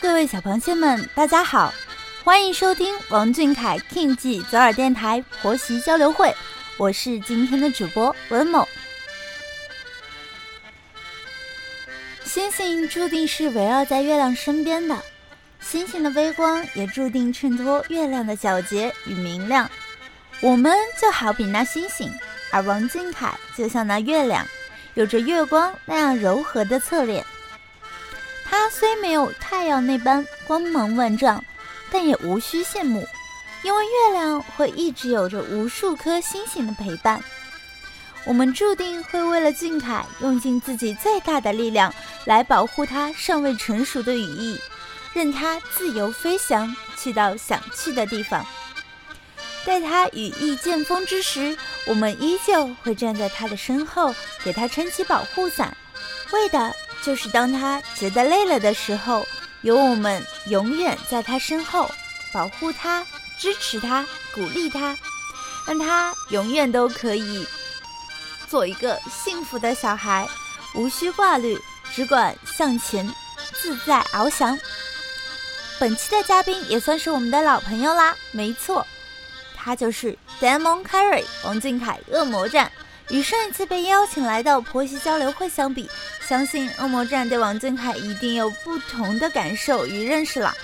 各位小螃蟹们，大家好，欢迎收听王俊凯 King 记左耳电台婆媳交流会，我是今天的主播文某。星星注定是围绕在月亮身边的，星星的微光也注定衬托月亮的皎洁与明亮。我们就好比那星星，而王俊凯就像那月亮，有着月光那样柔和的侧脸。他虽没有太阳那般光芒万丈，但也无需羡慕，因为月亮会一直有着无数颗星星的陪伴。我们注定会为了俊凯用尽自己最大的力量来保护他尚未成熟的羽翼，任他自由飞翔，去到想去的地方。待他羽翼渐丰之时，我们依旧会站在他的身后，给他撑起保护伞，为的。就是当他觉得累了的时候，有我们永远在他身后，保护他、支持他、鼓励他，让他永远都可以做一个幸福的小孩，无需挂虑，只管向前，自在翱翔。本期的嘉宾也算是我们的老朋友啦，没错，他就是 Demon Carry 王俊凯，恶魔战。与上一次被邀请来到婆媳交流会相比，相信恶魔战对王俊凯一定有不同的感受与认识了。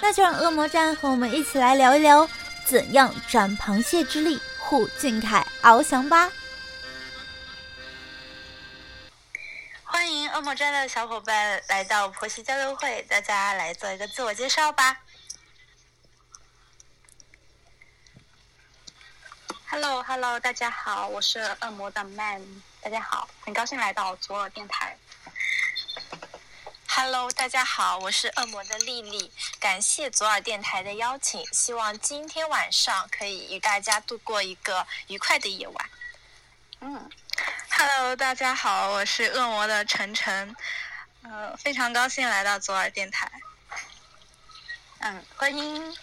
那就让恶魔战和我们一起来聊一聊，怎样斩螃蟹之力护俊凯翱翔吧。欢迎恶魔战的小伙伴来到婆媳交流会，大家来做一个自我介绍吧。Hello，Hello，大家好，我是恶魔的 Man，大家好，很高兴来到左耳电台。Hello，大家好，我是恶魔的丽丽，感谢左耳电台的邀请，希望今天晚上可以与大家度过一个愉快的夜晚。嗯，Hello，大家好，我是恶魔的晨晨，呃，非常高兴来到左耳电台。嗯，欢迎。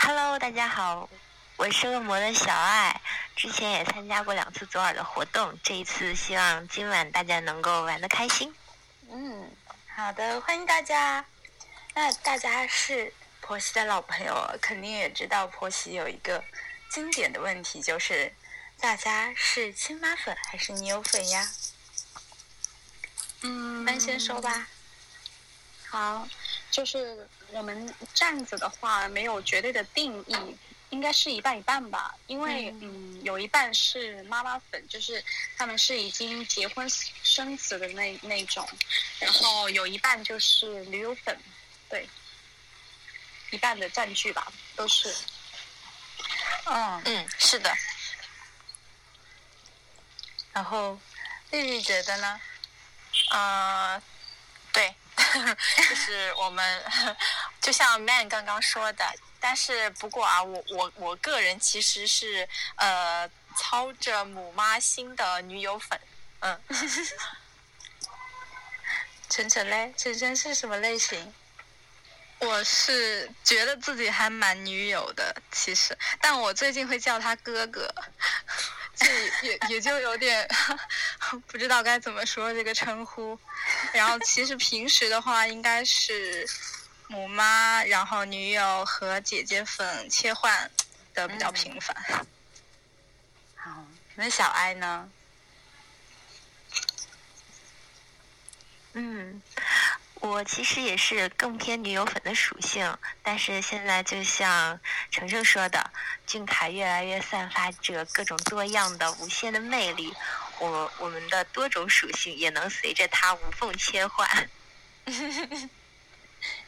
Hello，大家好。我是恶魔的小爱，之前也参加过两次左耳的活动，这一次希望今晚大家能够玩的开心。嗯，好的，欢迎大家。那大家是婆媳的老朋友，肯定也知道婆媳有一个经典的问题，就是大家是亲妈粉还是女友粉呀？嗯，那先说吧。好，就是我们站子的话，没有绝对的定义。应该是一半一半吧，因为嗯，有一半是妈妈粉，就是他们是已经结婚生子的那那种，然后有一半就是女友粉，对，一半的占据吧，都是。嗯嗯，是的。然后丽丽觉得呢？呃，对，就是我们就像 Man 刚刚说的。但是不过啊，我我我个人其实是呃操着母妈心的女友粉，嗯。晨晨嘞，晨晨是什么类型？我是觉得自己还蛮女友的，其实，但我最近会叫他哥哥，这也也就有点 不知道该怎么说这个称呼。然后其实平时的话，应该是。母妈，然后女友和姐姐粉切换的比较频繁。好，那小爱呢？嗯，我其实也是更偏女友粉的属性，但是现在就像程程说的，俊凯越来越散发着各种多样的、无限的魅力，我我们的多种属性也能随着他无缝切换。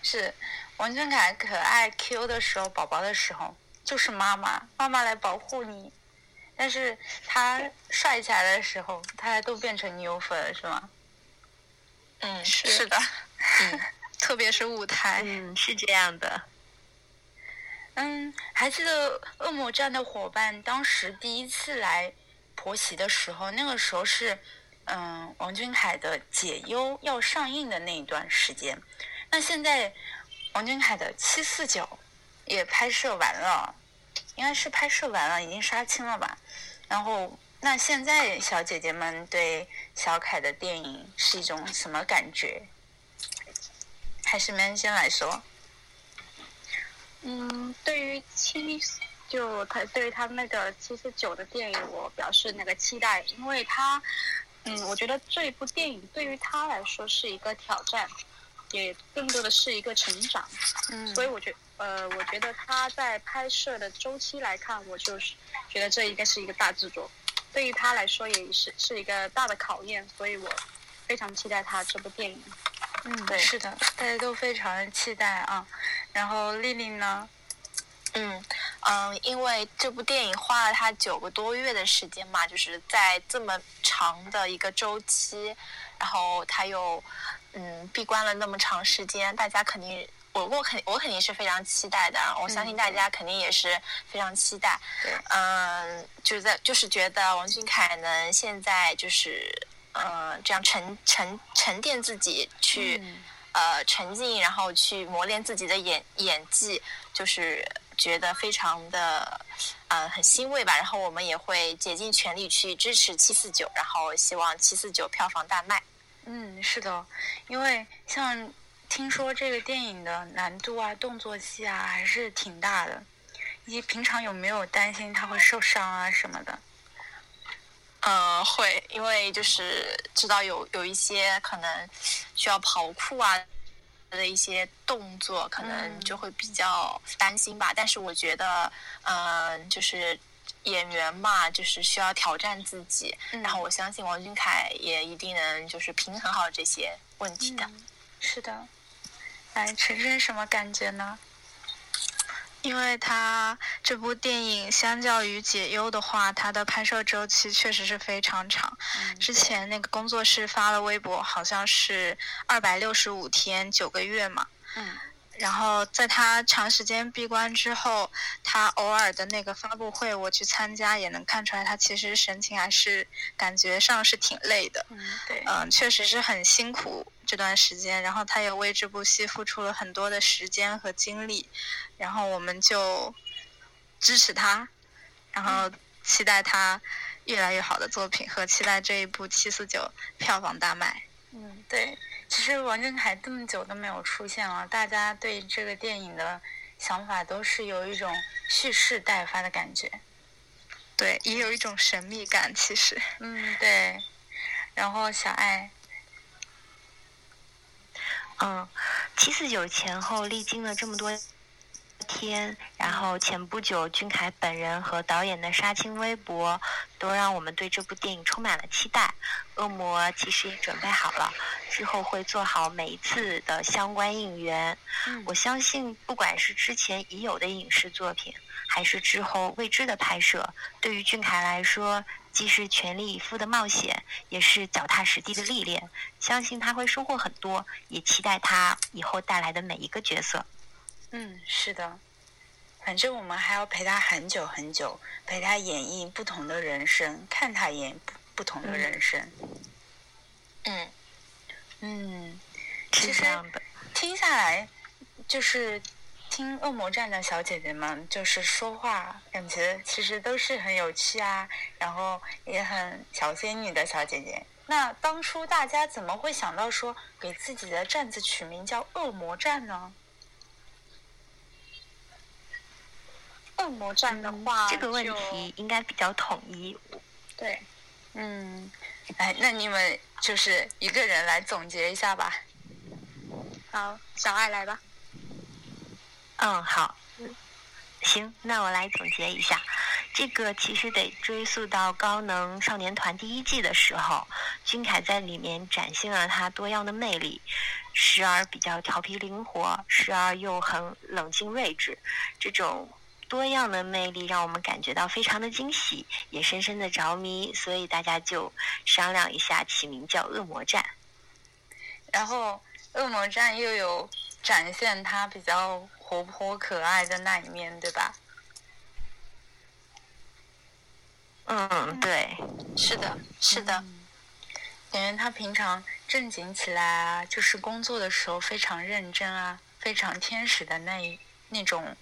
是王俊凯可爱 Q 的时候，宝宝的时候就是妈妈，妈妈来保护你。但是他帅起来的时候，他都变成牛粉了是吗？嗯，是的，嗯，特别是舞台，嗯，是这样的。嗯，还记得恶魔战的伙伴当时第一次来婆媳的时候，那个时候是嗯王俊凯的《解忧》要上映的那一段时间。那现在，王俊凯的七四九也拍摄完了，应该是拍摄完了，已经杀青了吧？然后，那现在小姐姐们对小凯的电影是一种什么感觉？还是 man 先来说？嗯，对于七，就他对于他那个七十九的电影，我表示那个期待，因为他，嗯，我觉得这部电影对于他来说是一个挑战，也更多的是一个成长。嗯所以我觉呃，我觉得他在拍摄的周期来看，我就是觉得这应该是一个大制作，对于他来说也是是一个大的考验，所以我非常期待他这部电影。嗯，对是的，大家都非常期待啊。然后丽丽呢？嗯嗯，因为这部电影花了他九个多月的时间嘛，就是在这么长的一个周期，然后他又嗯闭关了那么长时间，大家肯定。我我肯我肯定是非常期待的，我相信大家肯定也是非常期待。对嗯，就是在就是觉得王俊凯能现在就是呃这样沉沉沉淀自己去、嗯呃沉浸，然后去磨练自己的演演技，就是觉得非常的呃很欣慰吧。然后我们也会竭尽全力去支持七四九，然后希望七四九票房大卖。嗯，是的，因为像听说这个电影的难度啊、动作戏啊还是挺大的。你平常有没有担心他会受伤啊什么的？呃，会，因为就是知道有有一些可能需要跑酷啊的一些动作，可能嗯就会比较担心吧。但是我觉得，嗯、就是演员嘛，就是需要挑战自己。嗯然后我相信王俊凯也一定能就是平衡好这些问题的。嗯，是的。来，晨晨什么感觉呢？因为它这部电影相较于《解忧》的话，它的拍摄周期确实是非常长。嗯之前那个工作室发了微博，好像是二百六十五天九个月嘛。嗯然后在他长时间闭关之后，他偶尔的那个发布会我去参加，也能看出来他其实神情还是感觉上是挺累的。嗯，对，嗯，确实是很辛苦这段时间，然后他也为这部戏付出了很多的时间和精力，然后我们就支持他，然后期待他越来越好的作品和期待这一部七四九票房大卖。嗯，对。其实王俊凯这么久都没有出现了，大家对这个电影的想法都是有一种蓄势待发的感觉。对，也有一种神秘感，其实。嗯，对。然后小爱，嗯，七四九前后历经了这么多天，然后前不久俊凯本人和导演的杀青微博，都让我们对这部电影充满了期待。恶魔其实也准备好了，之后会做好每一次的相关应援。嗯我相信，不管是之前已有的影视作品，还是之后未知的拍摄，对于俊凯来说，既是全力以赴的冒险，也是脚踏实地的历练。相信他会收获很多，也期待他以后带来的每一个角色。嗯，是的。反正我们还要陪他很久很久，陪他演绎不同的人生，看他演不不同的人生。嗯，嗯，是其实这样的。听下来，就是听恶魔站的小姐姐们就是说话，感觉其实都是很有趣啊，然后也很小仙女的小姐姐。那当初大家怎么会想到说给自己的站子取名叫恶魔站呢？恶魔战的话，这个问题应该比较统一。对，嗯，哎，那你们就是一个人来总结一下吧。好，小爱来吧。嗯，好，行，那我来总结一下。这个其实得追溯到《高能少年团》第一季的时候，君凯在里面展现了他多样的魅力，时而比较调皮灵活，时而又很冷静睿智。这种多样的魅力让我们感觉到非常的惊喜，也深深的着迷，所以大家就商量一下，起名叫《恶魔战》。然后恶魔战又有展现他比较活泼可爱的那一面，对吧？嗯，对。是的，是的。感觉他平常正经起来啊，就是工作的时候非常认真啊，非常天使的那一那种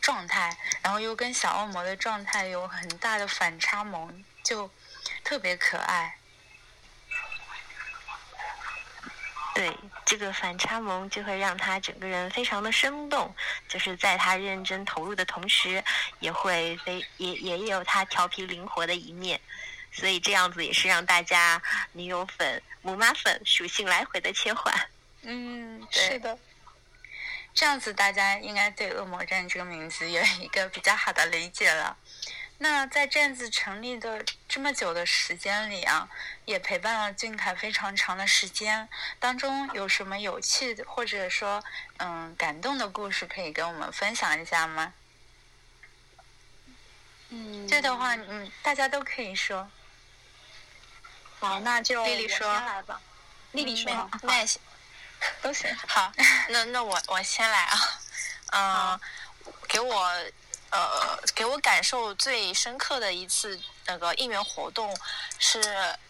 状态，然后又跟小恶魔的状态有很大的反差萌，就特别可爱。对，这个反差萌就会让他整个人非常的生动，就是在他认真投入的同时，也会非也也有他调皮灵活的一面，所以这样子也是让大家女友粉、母妈粉属性来回的切换。嗯，对是的，这样子大家应该对“恶魔站”这个名字有一个比较好的理解了。那在站子成立的这么久的时间里啊，也陪伴了俊凯非常长的时间。当中有什么有趣的或者说嗯感动的故事可以跟我们分享一下吗？嗯，这的话，嗯，大家都可以说。好，那就我丽丽说先来吧。丽丽说，好那也行 都行。好，那那我我先来啊，嗯、给我呃给我感受最深刻的一次那个应援活动是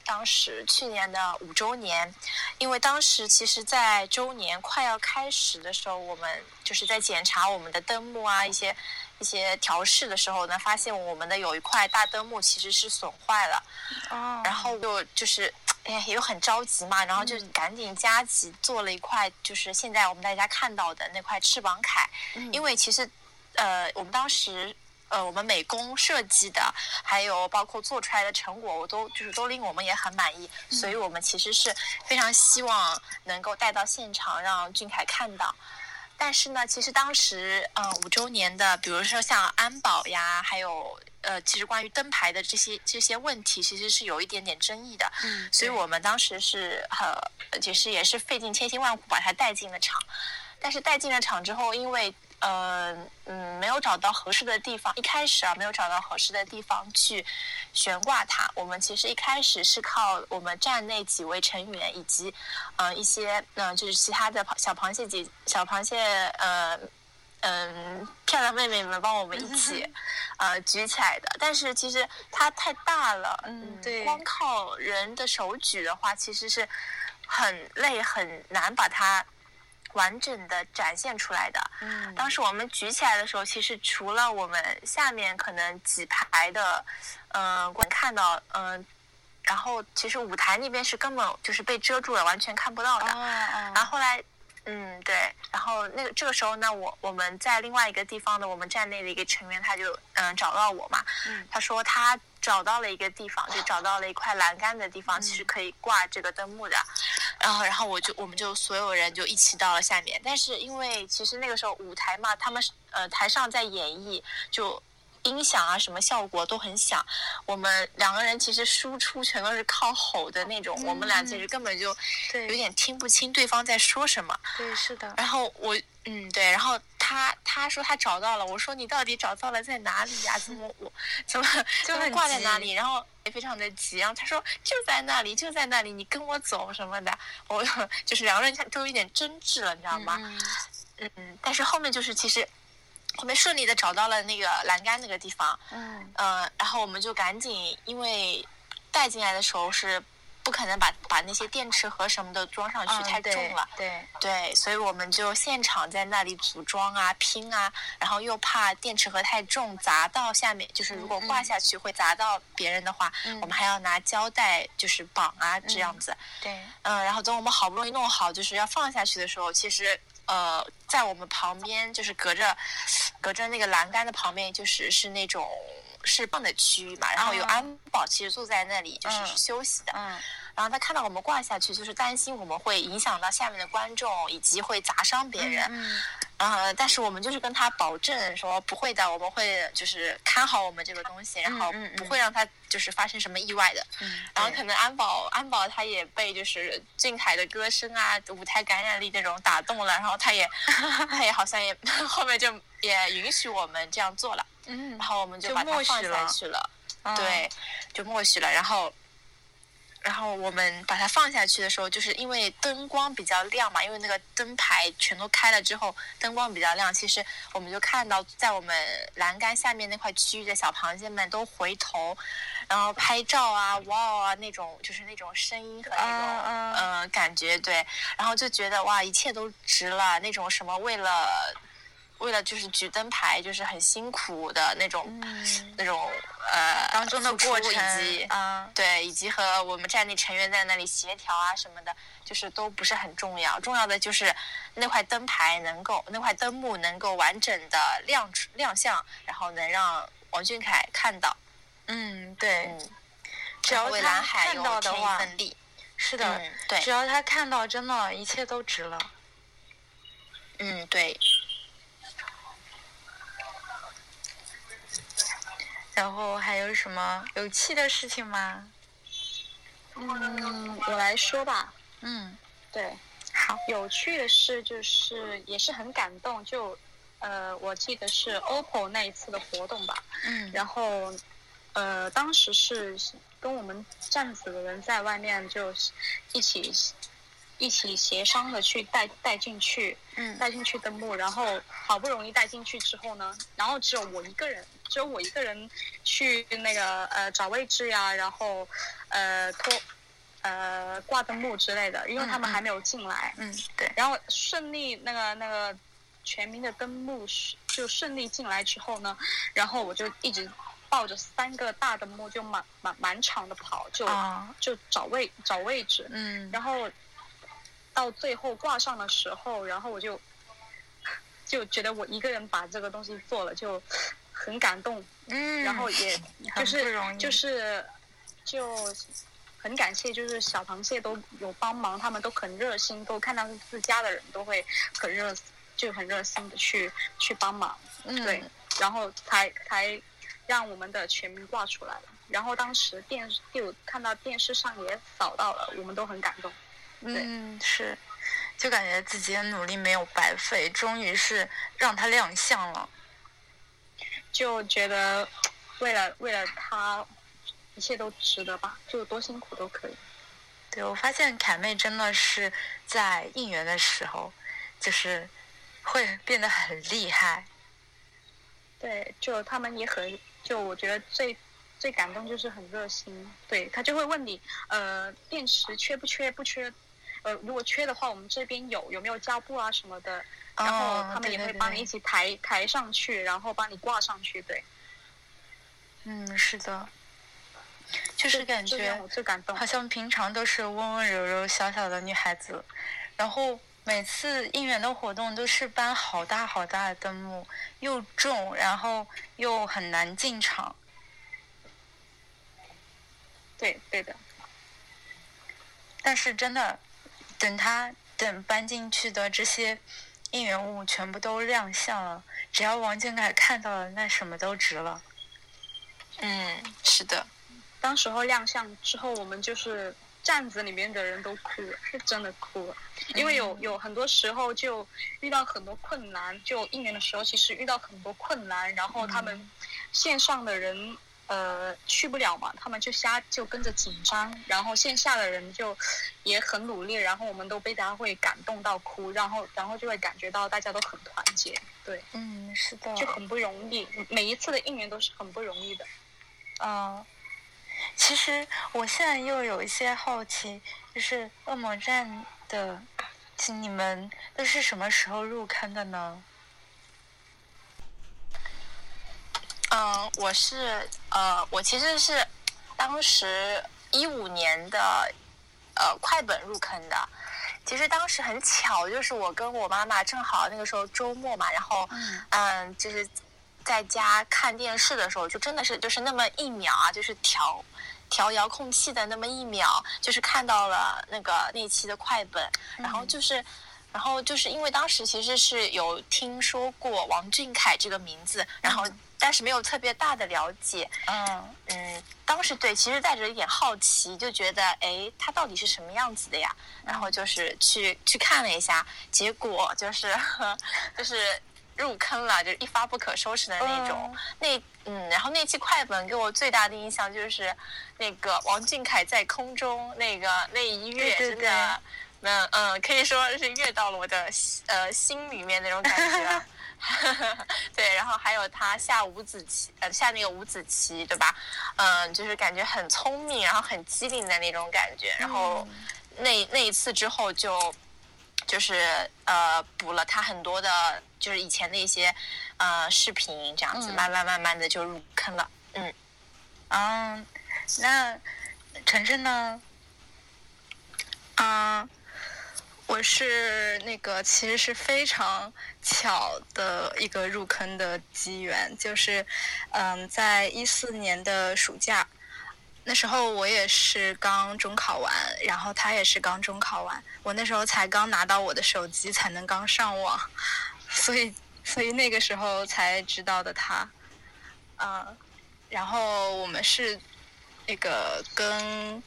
当时去年的五周年，因为当时其实，在周年快要开始的时候，我们就是在检查我们的灯幕啊一些一些调试的时候呢，发现我们的有一块大灯幕其实是损坏了。哦然后就就是，哎呀，又很着急嘛，然后就赶紧加急做了一块，就是现在我们大家看到的那块翅膀铠，因为其实，呃，我们当时。呃，我们美工设计的，还有包括做出来的成果，我都就是都令我们也很满意，所以我们其实是非常希望能够带到现场让俊凯看到。但是呢，其实当时，嗯、五周年的，比如说像安保呀，还有呃，其实关于灯牌的这些这些问题，其实是有一点点争议的。嗯，所以我们当时是呃，其实也是费尽千辛万苦把它带进了场。但是带进了场之后，因为呃嗯没有找到合适的地方，一开始啊没有找到合适的地方去悬挂它。我们其实一开始是靠我们站内几位成员以及呃一些嗯、呃就是其他的小螃蟹姐小螃蟹呃嗯漂亮妹妹们帮我们一起呃举起来的。但是其实它太大了，嗯对光靠人的手举的话，其实是很累很难把它完整的展现出来的。嗯当时我们举起来的时候，其实除了我们下面可能几排的，嗯、呃，看到，嗯、然后其实舞台那边是根本就是被遮住了，完全看不到的。哦哦，然后后来，嗯，对，然后那个这个时候呢，我我们在另外一个地方的我们站内的一个成员，他就嗯找到我嘛，嗯。他说他找到了一个地方，就找到了一块栏杆的地方，其实可以挂这个灯幕的。然后，然后我就我们就所有人就一起到了下面，但是因为其实那个时候舞台嘛，他们是呃台上在演绎，就音响啊什么效果都很响，我们两个人其实输出全都是靠吼的那种，我们俩其实根本就对有点听不清对方在说什么。对是的，然后我嗯对，然后他他说他找到了，我说你到底找到了在哪里呀、怎么 我怎么就挂在哪里？然后也非常的急，然后他说就在那里就在那里，你跟我走什么的。我 就是两个人都有点争执了，你知道吗？嗯嗯嗯，但是后面就是其实后面顺利的找到了那个栏杆那个地方，嗯呃，然后我们就赶紧，因为带进来的时候是不可能把把那些电池盒什么的装上去，嗯太重了。对，对，所以我们就现场在那里组装啊、拼啊，然后又怕电池盒太重砸到下面，就是如果嗯挂下去会砸到别人的话，嗯我们还要拿胶带就是绑啊这样子。对，嗯，然后等我们好不容易弄好，就是要放下去的时候，其实呃，在我们旁边就是隔着隔着那个栏杆的旁边，就是是那种释放的区域嘛，然后有哦安保其实坐在那里就是休息的。嗯然后他看到我们挂下去，就是担心我们会影响到下面的观众，以及会砸伤别人。嗯呃，但是我们就是跟他保证说不会的，我们会就是看好我们这个东西，然后不会让他就是发生什么意外的。嗯，然后可能安保安保他也被就是俊凯的歌声啊、舞台感染力那种打动了，然后他也 他也好像也 后面就也允许我们这样做了，嗯然后我们就就把它放下去了。嗯对，就默许了。然后，然后我们把它放下去的时候，就是因为灯光比较亮嘛，因为那个灯牌全都开了之后，灯光比较亮。其实我们就看到，在我们栏杆下面那块区域的小螃蟹们都回头，然后拍照啊、哇哦啊那种，就是那种声音和那种嗯嗯呃感觉，对。然后就觉得哇，一切都值了。那种什么为了。为了就是举灯牌，就是很辛苦的那种、嗯那种呃当中的过程以及啊，对，以及和我们战地成员在那里协调啊什么的，就是都不是很重要。重要的就是那块灯牌能够，那块灯幕能够完整的亮出亮相，然后能让王俊凯看到。嗯，对，嗯，只要他看到的话，是的，嗯，对只，要他看到，真的，一切都值了。嗯，对。然后还有什么有趣的事情吗？嗯，我来说吧。嗯，对，好，有趣的事就是也是很感动，就呃，我记得是 OPPO 那一次的活动吧。嗯，然后呃，当时是跟我们站子的人在外面就一起一起协商的去带带进去，嗯。带进去灯幕，然后好不容易带进去之后呢，然后只有我一个人，只有我一个人去那个呃找位置呀，然后呃拖呃挂灯幕之类的，因为他们还没有进来，嗯，对，然后顺利那个那个全民的灯幕是就顺利进来之后呢，然后我就一直抱着三个大灯幕就满满满场的跑，就、啊，就找位找位置，嗯，然后到最后挂上的时候，然后我就就觉得我一个人把这个东西做了，就很感动，嗯，然后也就是就是就很感谢，就是小螃蟹都有帮忙，他们都很热心，都看到是自家的人都会很热，就很热心的去去帮忙，嗯对，然后才才让我们的全民挂出来了。然后当时电视就看到电视上也扫到了，我们都很感动。对嗯，是，就感觉自己的努力没有白费，终于是让他亮相了。就觉得为了为了他，一切都值得吧，就多辛苦都可以。对，我发现凯妹真的是在应援的时候，就是会变得很厉害。对，就他们也很，就我觉得最最感动就是很热心，对他就会问你，呃，电池缺不缺？不缺，呃，如果缺的话，我们这边有，有没有胶布啊什么的，然后哦他们也会帮你一起抬抬上去，然后帮你挂上去，对，嗯，是的，就是感觉好。像平常都是温温柔柔小小的女孩子，然后每次应援的活动都是搬好大好大的灯幕，又重，然后又很难进场。对对的，但是真的，等他等搬进去的这些应援物全部都亮相了，只要王俊凯看到了，那什么都值了。嗯，是的，当时候亮相之后，我们就是站子里面的人都哭了，是真的哭了，因为有有很多时候就遇到很多困难，就应援的时候其实遇到很多困难，然后他们线上的人呃去不了嘛，他们就瞎就跟着紧张，然后线下的人就也很努力，然后我们都被他会感动到哭，然后然后就会感觉到大家都很团结，对，嗯，是的，就很不容易，每一次的应援都是很不容易的。嗯，其实我现在又有一些好奇，就是恶魔战的，请你们都是什么时候入坑的呢？嗯，我是呃，我其实是当时一五年的呃快本入坑的。其实当时很巧，就是我跟我妈妈正好那个时候周末嘛，然后嗯嗯，就是在家看电视的时候，就真的是就是那么一秒啊，就是调调遥控器的那么一秒，就是看到了那个那期的快本，然后就是。然后就是因为当时其实是有听说过王俊凯这个名字，然后但是没有特别大的了解，嗯嗯，当时对，其实带着一点好奇，就觉得哎，他到底是什么样子的呀？然后就是去去看了一下，结果就是就是入坑了，就是一发不可收拾的那种。那嗯，然后那期快本给我最大的印象就是那个王俊凯在空中那个那一跃，对对真的，嗯嗯，可以说是跃到了我的呃心里面那种感觉啊。对，然后还有他下五子棋，呃，下那个五子棋，对吧？嗯，就是感觉很聪明，然后很机灵的那种感觉。然后那那一次之后就，就是呃补了他很多的，就是以前的一些呃视频，这样子，嗯慢慢慢慢的就入坑了。嗯嗯，那晨晨呢？啊、我是那个其实是非常巧的一个入坑的机缘，就是嗯，在一四年的暑假，那时候我也是刚中考完，然后他也是刚中考完，我那时候才刚拿到我的手机，才能刚上网，所以所以那个时候才知道的他，啊、然后我们是那个跟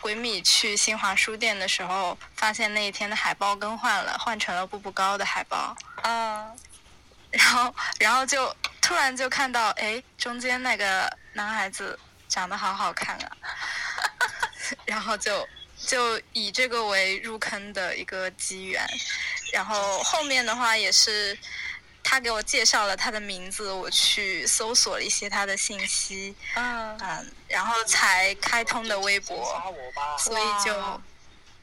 闺蜜去新华书店的时候，发现那一天的海报更换了，换成了步步高的海报。嗯，然后，然后就突然就看到，哎，中间那个男孩子长得好好看啊，然后就就以这个为入坑的一个机缘，然后后面的话也是他给我介绍了他的名字，我去搜索了一些他的信息，嗯，嗯，然后才开通的微博，所以就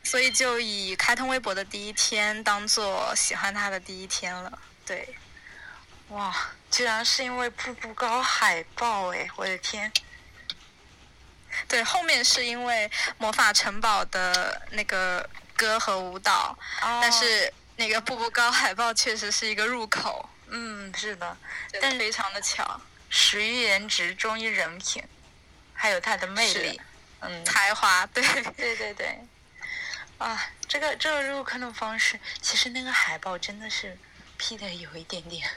所以就以开通微博的第一天当做喜欢他的第一天了。对，哇，居然是因为步步高海报哎，我的天！对，后面是因为魔法城堡的那个歌和舞蹈，哦但是那个步步高海报确实是一个入口，嗯，是的，但非常的巧，始于颜值，忠于人品，还有他的魅力。嗯，才华，对，对对对，啊，这个这个入坑的方式，其实那个海报真的是 P 的有一点点。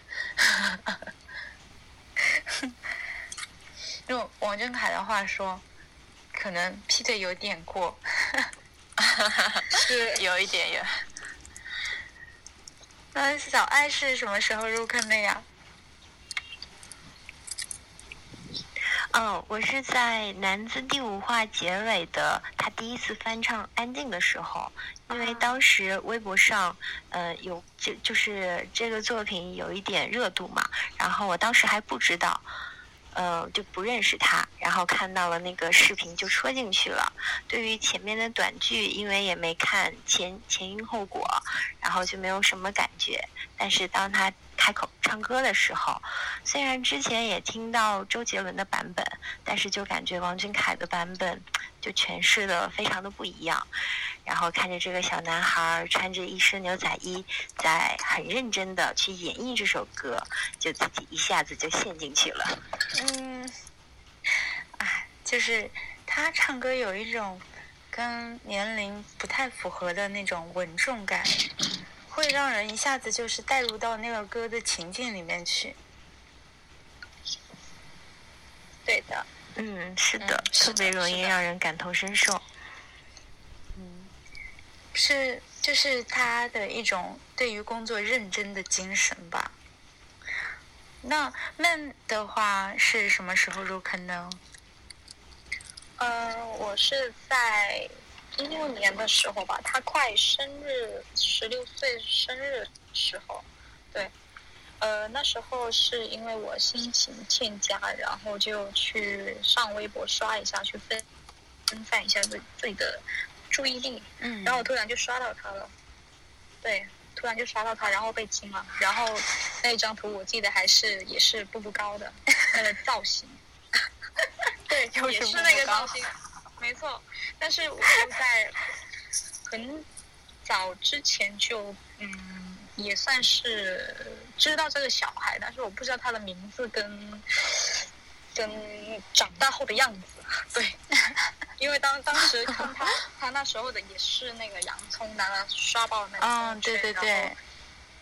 用王俊凯的话说，可能 P 的有点过。是有一点有。那小爱是什么时候入坑的呀？嗯，我是在男子第五话结尾的他第一次翻唱《安静》的时候，因为当时微博上，呃，有就就是这个作品有一点热度嘛，然后我当时还不知道，呃，就不认识他，然后看到了那个视频就戳进去了。对于前面的短剧，因为也没看前前因后果，然后就没有什么感觉。但是当他开口唱歌的时候，虽然之前也听到周杰伦的版本，但是就感觉王俊凯的版本就诠释的非常的不一样。然后看着这个小男孩穿着一身牛仔衣，在很认真的去演绎这首歌，就自己一下子就陷进去了。嗯，哎，就是他唱歌有一种跟年龄不太符合的那种稳重感，会让人一下子就是带入到那个歌的情境里面去。对的，嗯，是的，嗯是特别容易让人感同身受。嗯是，就是他的一种对于工作认真的精神吧。那 Man 的话是什么时候入坑呢？嗯，我是在一六年的时候吧，他快生日十六岁生日时候，对，呃，那时候是因为我心情欠佳，然后就去上微博刷一下，去分分散一下自自己的注意力，嗯。然后我突然就刷到他了，对，突然就刷到他，然后被惊了，然后那张图我记得还是也是步步高的那个造型，对，也是那个造型，没错。但是我就在很早之前就嗯，也算是知道这个小孩，但是我不知道他的名字跟跟长大后的样子，对。因为当当时看他，他那时候的也是那个洋葱拿了刷爆那个嗯，对对对，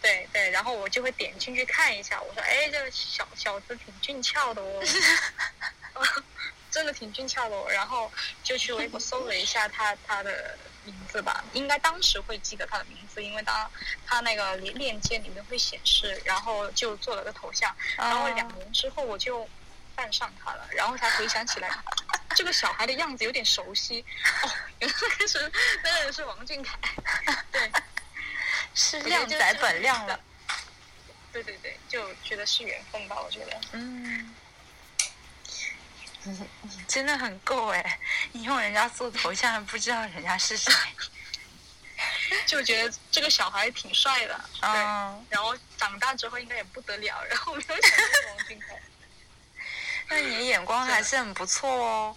对对，然后我就会点进去看一下，我说，哎，这个小小子挺俊俏的哦，真的挺俊俏的哦。然后就去微博搜了一下他他的名字吧，应该当时会记得他的名字，因为当他那个链链接里面会显示，然后就做了个头像，然后两年之后我就犯上他了，然后才回想起来，这个小孩的样子有点熟悉，哦，原来是那个人是王俊凯，对。是靓仔就是本靓了。对对对，就觉得是缘分吧，我觉得。嗯，你 你真的很够哎！你用人家做头像还不知道人家是谁。就觉得这个小孩挺帅的，对。嗯，然后长大之后应该也不得了，然后没有想到王俊凯。那你眼光还是很不错哦。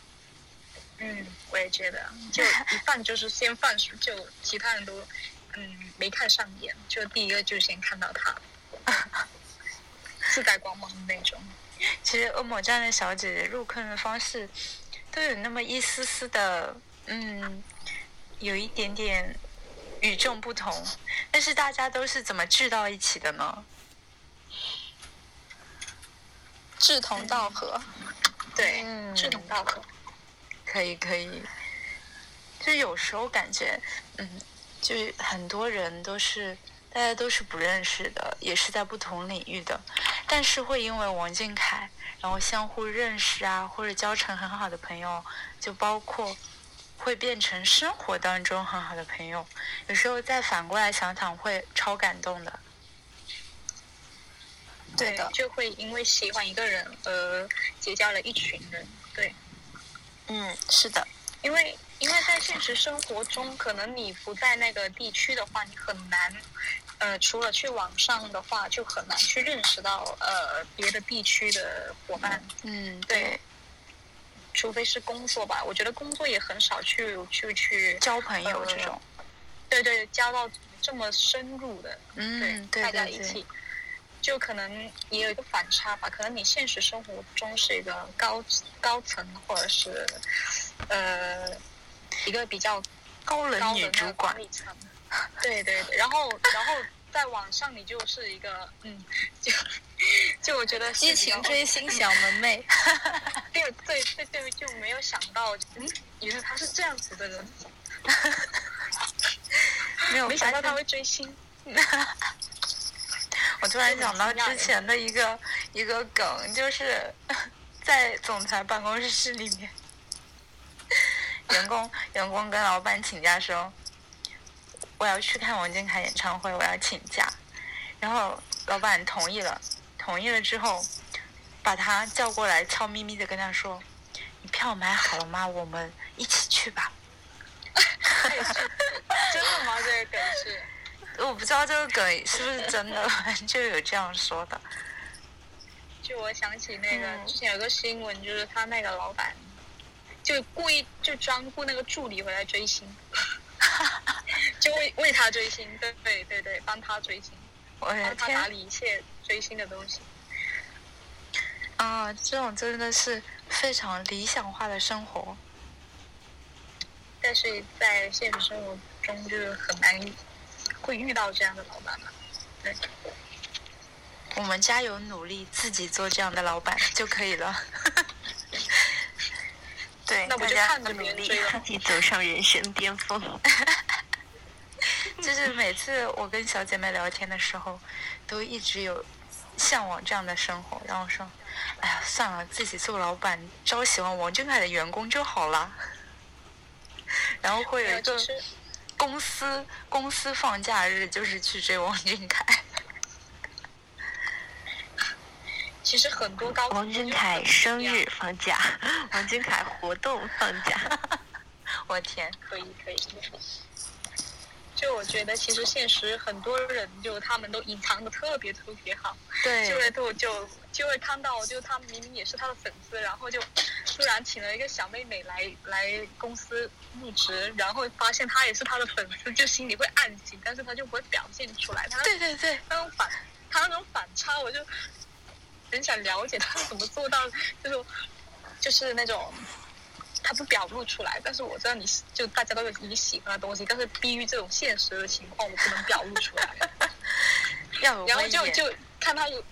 嗯，我也觉得，就一放就是先放，就其他人都嗯没看上眼，就第一个就先看到他，自带光芒的那种。其实恶魔站的小姐姐入坑的方式都有那么一丝丝的，嗯，有一点点与众不同。但是大家都是怎么聚到一起的呢？志同道合，对，嗯志同道合。可以可以，就有时候感觉，嗯，就是很多人都是大家都是不认识的，也是在不同领域的，但是会因为王俊凯，然后相互认识啊，或者交成很好的朋友，就包括会变成生活当中很好的朋友。有时候再反过来想想，会超感动的。对的，就会因为喜欢一个人而结交了一群人。对，嗯，是的，因为因为在现实生活中，可能你不在那个地区的话，你很难，呃，除了去网上的话，就很难去认识到呃别的地区的伙伴。嗯，对，除非是工作吧，我觉得工作也很少去去去交朋友这种。对对，交到这么深入的，嗯，对大家对对一起，就可能也有一个反差吧。可能你现实生活中是一个高高层，或者是呃一个比较高冷女主管对对对。然后然后在网上你就是一个嗯，就就我觉得激情追星小萌 妹，对对对对，就没有想到，嗯，原来他是这样子的人，没有没想到他会追星。我突然想到之前的一个一个梗，就是 在总裁办公室里面，员工员工跟老板请假说，我要去看王俊凯演唱会，我要请假，然后老板同意了，同意了之后，把他叫过来，悄咪咪的跟他说，你票买好了吗？我们一起去吧。真的吗？这个梗是？我不知道这个梗是不是真的，反 正就有这样说的。就我想起那个、嗯之前有个新闻，就是他那个老板就故意就专雇那个助理回来追星，就为为他追星，对对对对，帮他追星，我的帮他天打理一切追星的东西。啊，这种真的是非常理想化的生活。但是在现实生活中，就是很难会遇到这样的老板吗。对，我们加油努力，自己做这样的老板就可以了。对，那我就看着别人追了自己走上人生巅峰。就是每次我跟小姐妹聊天的时候，都一直有向往这样的生活。然后说，哎呀，算了，自己做老板，招喜欢王俊凯的员工就好了。然后会有一个公司公司放假日，就是去追王俊凯。其实很多高王俊凯生日放假，王俊凯活动放假。我天，可以可以。就我觉得，其实现实很多人就他们都隐藏的特别特别好，对就会对，就就就会看到，就他明明也是他的粉丝，然后就突然请了一个小妹妹来来公司入职，然后发现她也是他的粉丝，就心里会暗喜，但是他就不会表现出来，他对对对，那种反他那种反差，我就很想了解他怎么做到，就是就是那种。他不表露出来，但是我知道你喜就大家都有你喜欢的东西，但是逼于这种现实的情况，我不能表露出来。然后。就就看他有，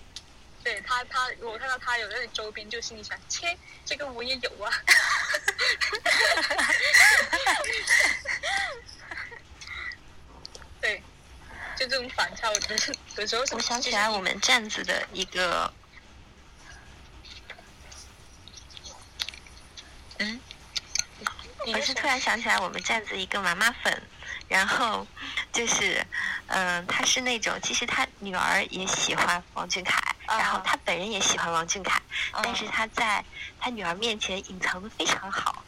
对他他我看到他有那个周边，就心里想，切，这个我也有啊。对，就这种反差，我觉得有时候是。我想起来我们站子的一个，你我是突然想起来我们站子一个妈妈粉，然后就是，嗯、她是那种其实她女儿也喜欢王俊凯，然后啊他本人也喜欢王俊凯，但是嗯他在他女儿面前隐藏的非常好。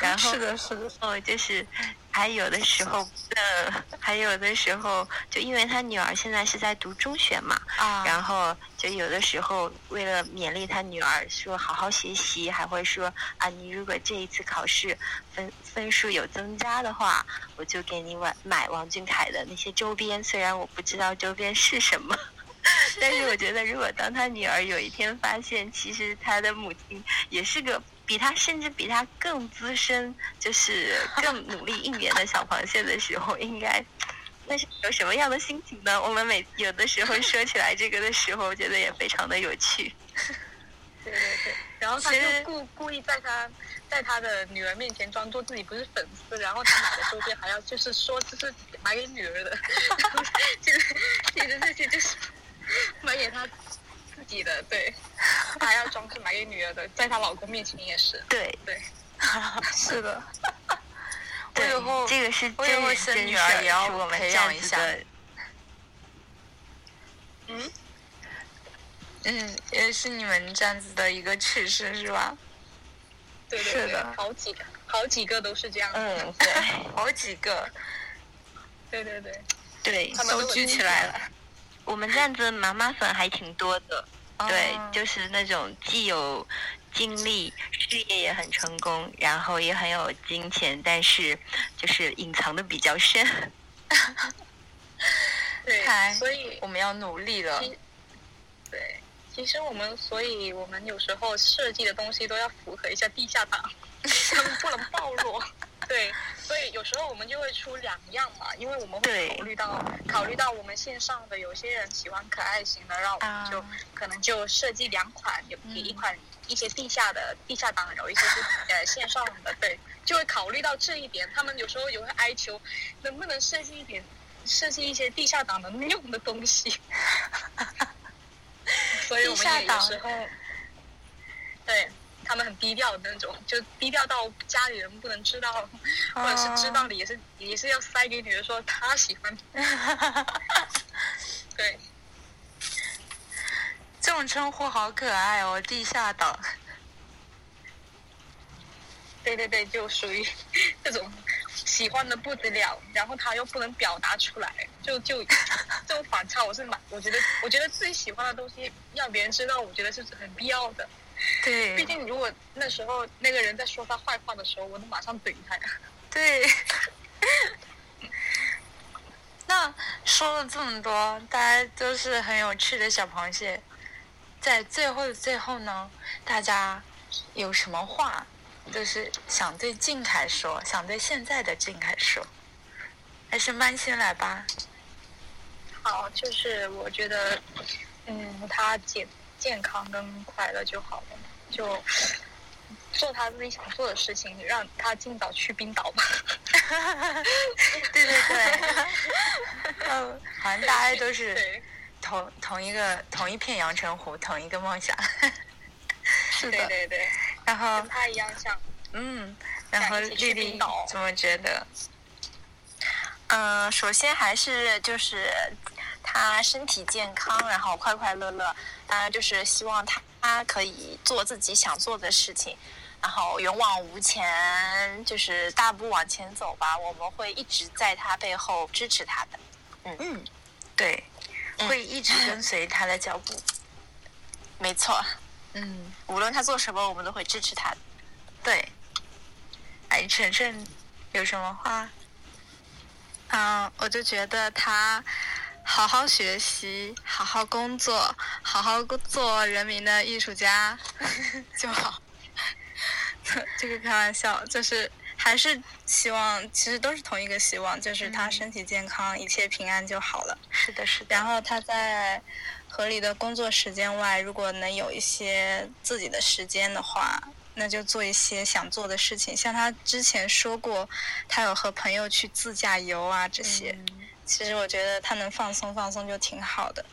然后是的，是的，哦，就是还有的时候，呃，还有的时候，就因为他女儿现在是在读中学嘛，啊，然后就有的时候为了勉励他女儿说好好学习，还会说啊，你如果这一次考试分分数有增加的话，我就给你买买王俊凯的那些周边，虽然我不知道周边是什么。但是我觉得，如果当他女儿有一天发现，其实他的母亲也是个比他甚至比他更资深，就是更努力应援的小螃蟹的时候，应该那是有什么样的心情呢？我们每有的时候说起来这个的时候，我觉得也非常的有趣。对对对，然后他就故故意在他在他的女儿面前装作自己不是粉丝，然后他买的周边还要就是说这是买给女儿的，其实其实这些就是买给他自己的，对，她还要装是买给女儿的，在她老公面前也是，对对，是的，对以后，这个是我以后生女儿事儿也要我们培养一下嗯，嗯，也是你们这样子的一个趣事是吧？对对对是，好几个好几个都是这样，嗯，对好几个，对对对，对他，们都聚起来了。我们站子妈妈粉还挺多的。对哦，就是那种既有经历，事业也很成功，然后也很有金钱，但是就是隐藏的比较深。对，所以我们要努力了。对，其实我们，所以我们有时候设计的东西都要符合一下地下党，他们不能暴露。对，所以有时候我们就会出两样嘛，因为我们会考虑到考虑到我们线上的有些人喜欢可爱型的，然后我们就、啊。可能就设计两款，有嗯一款一些地下的地下党，有一些是呃线上的，对，就会考虑到这一点。他们有时候也会哀求，能不能设计一点设计一些地下党能用的东西。所以我们也有时候，对他们很低调的那种，就低调到家里人不能知道，或者是知道了也是也是要塞给女儿说他喜欢。对，这种称呼好可爱哦，地下党。对对对，就属于这种喜欢的不得了，然后他又不能表达出来，就就 这种反差，我是蛮，我觉得我觉得自己喜欢的东西让别人知道，我觉得是很必要的。毕竟如果那时候那个人在说他坏话的时候，我能马上怼他呀。对。那说了这么多，大家都是很有趣的小螃蟹，在最后的最后呢，大家有什么话，就是想对静凯说，想对现在的静凯说，还是慢先来吧。好，就是我觉得，嗯，他健健康跟快乐就好了，就做他自己想做的事情，让他尽早去冰岛吧。对 对对，嗯，好像大家都是同同一个同一片阳澄湖，同一个梦想。是的，对对对，然后跟，他一样想。嗯，然后丽丽冰岛怎么觉得？嗯，首先还是就是他身体健康，然后快快乐乐。当然就是希望他他可以做自己想做的事情，然后勇往无前，就是大步往前走吧。我们会一直在他背后支持他的。嗯嗯，对，嗯会一直跟随他的脚步。没错，嗯，无论他做什么，我们都会支持他的。对。哎，晨晨有什么话？嗯，我就觉得他好好学习，好好工作，好好做人民的艺术家 就好。这个开玩笑，就是还是希望，其实都是同一个希望，就是他嗯身体健康，一切平安就好了。是的，是的。然后他在合理的工作时间外，如果能有一些自己的时间的话，那就做一些想做的事情。像他之前说过，他有和朋友去自驾游啊这些。嗯其实我觉得他能放松放松就挺好的。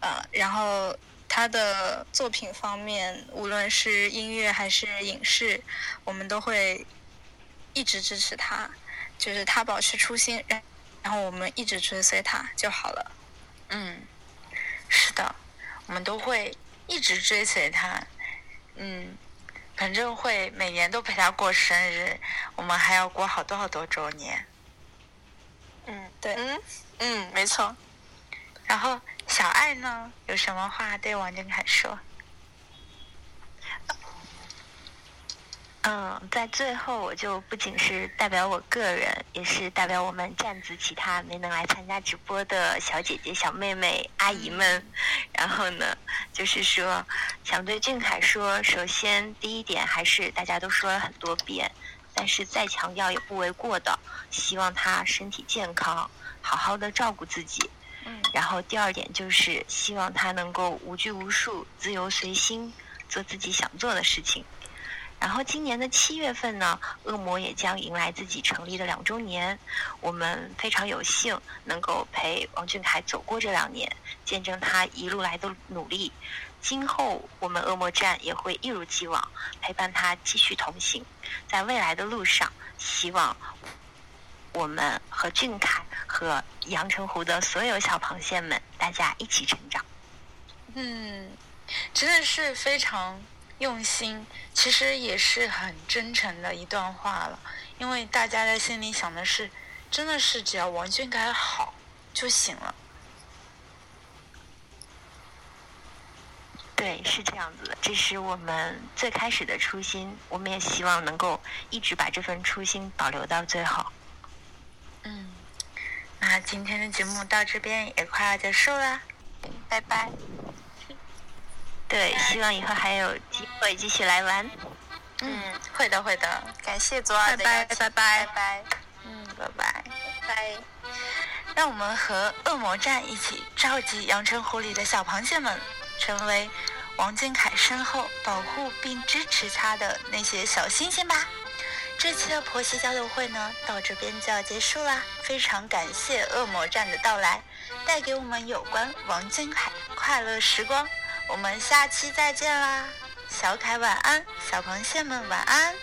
呃，然后他的作品方面，无论是音乐还是影视，我们都会一直支持他，就是他保持初心，然然后我们一直追随他就好了。嗯，是的，我们都会一直追随他。嗯，反正会每年都陪他过生日，我们还要过好多好多周年。嗯，对，嗯嗯，没错。然后小爱呢，有什么话对王俊凯说？嗯，在最后，我就不仅是代表我个人，也是代表我们站子其他没能来参加直播的小姐姐、小妹妹、阿姨们，然后呢，就是说，想对俊凯说，首先第一点还是大家都说了很多遍，但是再强调也不为过的，希望他身体健康，好好的照顾自己。嗯。然后第二点就是希望他能够无拘无束、自由随心，做自己想做的事情。然后今年的七月份呢，恶魔也将迎来自己成立的两周年。我们非常有幸能够陪王俊凯走过这两年，见证他一路来的努力。今后我们恶魔站也会一如既往陪伴他继续同行，在未来的路上，希望我们和俊凯和阳澄湖的所有小螃蟹们，大家一起成长。嗯，真的是非常。用心其实也是很真诚的一段话了，因为大家在心里想的是，真的是只要王俊凯好就行了。对，是这样子的，这是我们最开始的初心，我们也希望能够一直把这份初心保留到最后。嗯，那今天的节目到这边也快要结束了，拜拜。对，希望以后还有机会继续来玩。嗯，会的，会的。感谢左耳的拜拜，拜拜，拜拜。嗯，拜拜，拜。让我们和恶魔战一起召集阳澄湖里的小螃蟹们，成为王俊凯身后保护并支持他的那些小星星吧。这期的婆媳交流会呢，到这边就要结束啦。非常感谢恶魔站的到来，带给我们有关王俊凯快乐时光。我们下期再见啦，小凯晚安，小螃蟹们晚安。